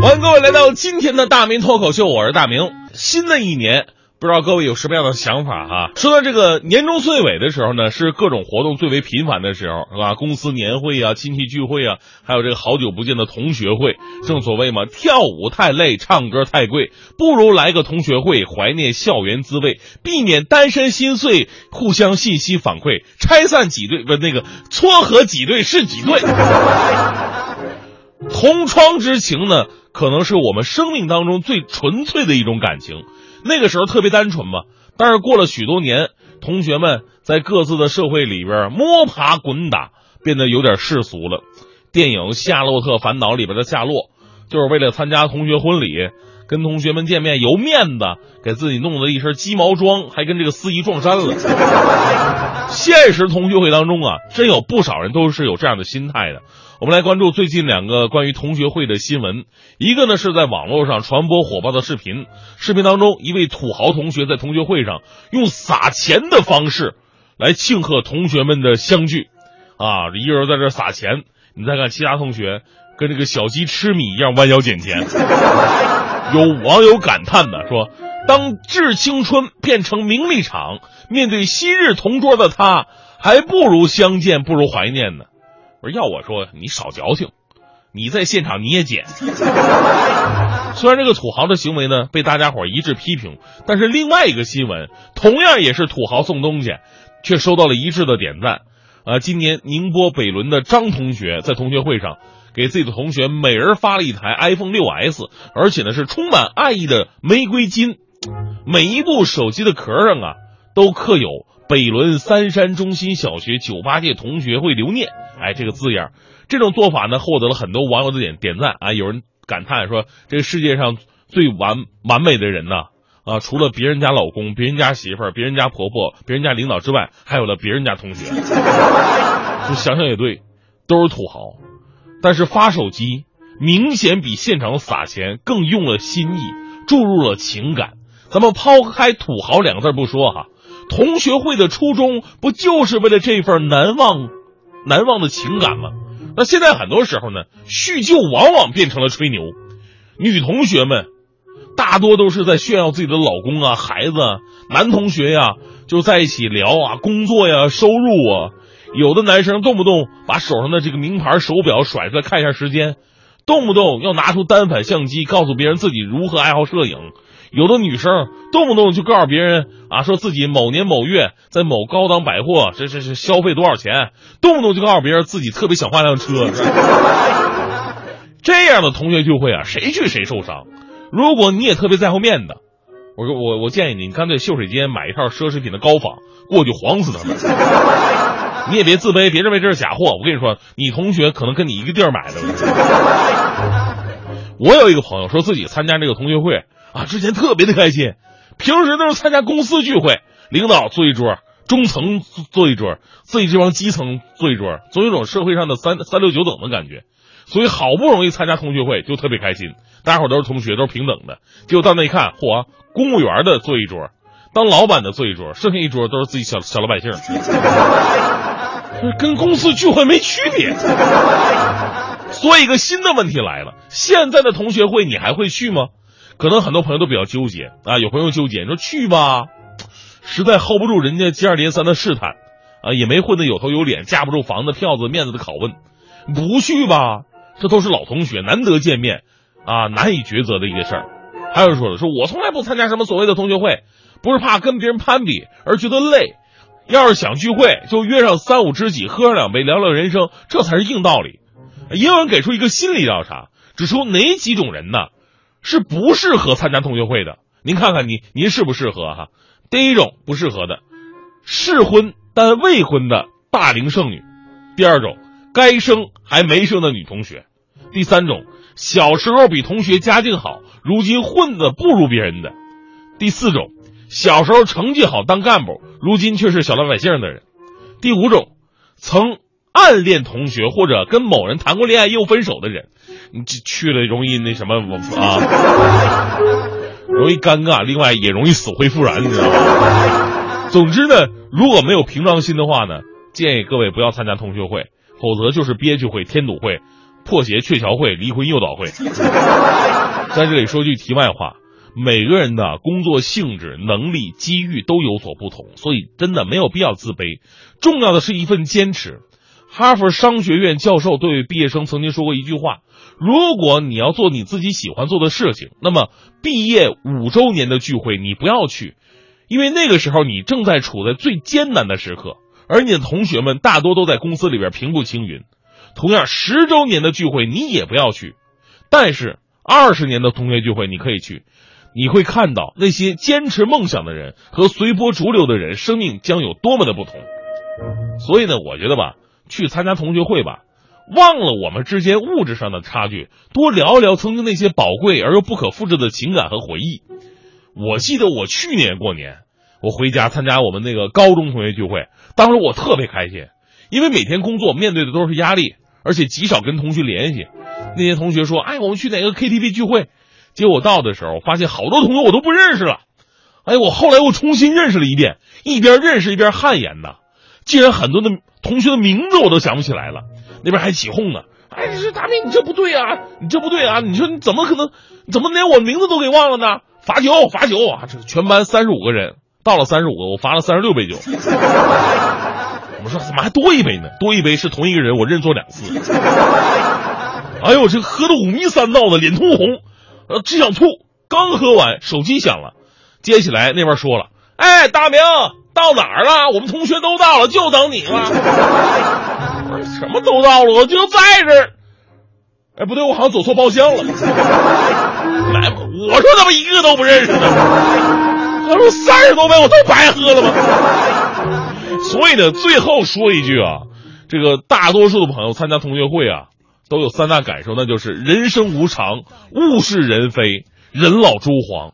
欢迎各位来到今天的大明脱口秀，我是大明。新的一年，不知道各位有什么样的想法哈？说到这个年终岁尾的时候呢，是各种活动最为频繁的时候，是吧？公司年会啊，亲戚聚会啊，还有这个好久不见的同学会。正所谓嘛，跳舞太累，唱歌太贵，不如来个同学会，怀念校园滋味，避免单身心碎，互相信息反馈，拆散几对不那个撮合几对是几对。同窗之情呢，可能是我们生命当中最纯粹的一种感情。那个时候特别单纯嘛，但是过了许多年，同学们在各自的社会里边摸爬滚打，变得有点世俗了。电影《夏洛特烦恼》里边的夏洛，就是为了参加同学婚礼，跟同学们见面由面子，给自己弄了一身鸡毛装，还跟这个司仪撞衫了。现实同学会当中啊，真有不少人都是有这样的心态的。我们来关注最近两个关于同学会的新闻。一个呢是在网络上传播火爆的视频，视频当中一位土豪同学在同学会上用撒钱的方式来庆贺同学们的相聚，啊，一个人在这撒钱，你再看其他同学跟这个小鸡吃米一样弯腰捡钱。有网友感叹的说：“当致青春变成名利场，面对昔日同桌的他，还不如相见，不如怀念呢。”不是要我说，你少矫情，你在现场你也捡。虽然这个土豪的行为呢被大家伙一致批评，但是另外一个新闻同样也是土豪送东西，却收到了一致的点赞。呃，今年宁波北仑的张同学在同学会上给自己的同学每人发了一台 iPhone 六 S，而且呢是充满爱意的玫瑰金，每一部手机的壳上啊都刻有。北仑三山中心小学九八届同学会留念，哎，这个字眼，这种做法呢，获得了很多网友的点点赞啊。有人感叹说，这个世界上最完完美的人呢，啊，除了别人家老公、别人家媳妇儿、别人家婆婆、别人家领导之外，还有了别人家同学。就想想也对，都是土豪，但是发手机明显比现场撒钱更用了心意，注入了情感。咱们抛开土豪两个字不说哈。同学会的初衷不就是为了这份难忘、难忘的情感吗？那现在很多时候呢，叙旧往往变成了吹牛。女同学们大多都是在炫耀自己的老公啊、孩子啊；男同学呀就在一起聊啊、工作呀、收入啊。有的男生动不动把手上的这个名牌手表甩出来看一下时间，动不动要拿出单反相机告诉别人自己如何爱好摄影。有的女生动不动就告诉别人啊，说自己某年某月在某高档百货，这这是消费多少钱，动不动就告诉别人自己特别想换辆车。这样的同学聚会啊，谁去谁受伤。如果你也特别在乎面子，我说我我建议你，干脆秀水间买一套奢侈品的高仿过去晃死他们。你也别自卑，别认为这是假货。我跟你说，你同学可能跟你一个地儿买的。我有一个朋友说自己参加这个同学会。啊，之前特别的开心，平时都是参加公司聚会，领导坐一桌，中层坐一桌，自己这帮基层坐一桌，总有种社会上的三三六九等的感觉。所以好不容易参加同学会，就特别开心，大家伙都是同学，都是平等的。结果到那一看，嚯，公务员的坐一桌，当老板的坐一桌，剩下一桌都是自己小小老百姓，跟公司聚会没区别。所以一个新的问题来了，现在的同学会你还会去吗？可能很多朋友都比较纠结啊，有朋友纠结，你说去吧，实在 hold 不住人家接二连三的试探，啊，也没混得有头有脸，架不住房子票子面子的拷问，不去吧，这都是老同学，难得见面，啊，难以抉择的一个事儿。还有人说了，说我从来不参加什么所谓的同学会，不是怕跟别人攀比，而觉得累。要是想聚会，就约上三五知己，喝上两杯，聊聊人生，这才是硬道理。也有人给出一个心理调查，指出哪几种人呢？是不适合参加同学会的，您看看您您适不适合哈？第一种不适合的，适婚但未婚的大龄剩女；第二种，该生还没生的女同学；第三种，小时候比同学家境好，如今混的不如别人的；第四种，小时候成绩好当干部，如今却是小老百姓的人；第五种，曾。暗恋同学或者跟某人谈过恋爱又分手的人，你去了容易那什么我啊，容易尴尬，另外也容易死灰复燃，你知道吗？总之呢，如果没有平常心的话呢，建议各位不要参加同学会，否则就是憋屈会、添堵会，破鞋鹊桥会、离婚诱导会。在这里说句题外话，每个人的工作性质、能力、机遇都有所不同，所以真的没有必要自卑。重要的是一份坚持。哈佛商学院教授对毕业生曾经说过一句话：如果你要做你自己喜欢做的事情，那么毕业五周年的聚会你不要去，因为那个时候你正在处在最艰难的时刻，而你的同学们大多都在公司里边平步青云。同样，十周年的聚会你也不要去，但是二十年的同学聚会你可以去，你会看到那些坚持梦想的人和随波逐流的人，生命将有多么的不同。所以呢，我觉得吧。去参加同学会吧，忘了我们之间物质上的差距，多聊一聊曾经那些宝贵而又不可复制的情感和回忆。我记得我去年过年，我回家参加我们那个高中同学聚会，当时我特别开心，因为每天工作面对的都是压力，而且极少跟同学联系。那些同学说：“哎，我们去哪个 KTV 聚会？”结果到的时候，发现好多同学我都不认识了。哎，我后来又重新认识了一遍，一边认识一边汗颜呐。竟然很多的同学的名字我都想不起来了，那边还起哄呢。哎，这大明，你这不对啊，你这不对啊！你说你怎么可能，怎么连我名字都给忘了呢？罚酒，罚酒啊！这全班三十五个人，到了三十五个，我罚了三十六杯酒。我说怎么还多一杯呢？多一杯是同一个人，我认错两次。哎呦，这喝的五迷三道的，脸通红，呃，只想吐。刚喝完，手机响了，接起来那边说了：“哎，大明。”到哪儿了？我们同学都到了，就等你了。什么都到了，我就在这儿。哎，不对，我好像走错包厢了。来，我说怎么一个都不认识呢？他说三十多杯我都白喝了吗？所以呢，最后说一句啊，这个大多数的朋友参加同学会啊，都有三大感受，那就是人生无常，物是人非，人老珠黄。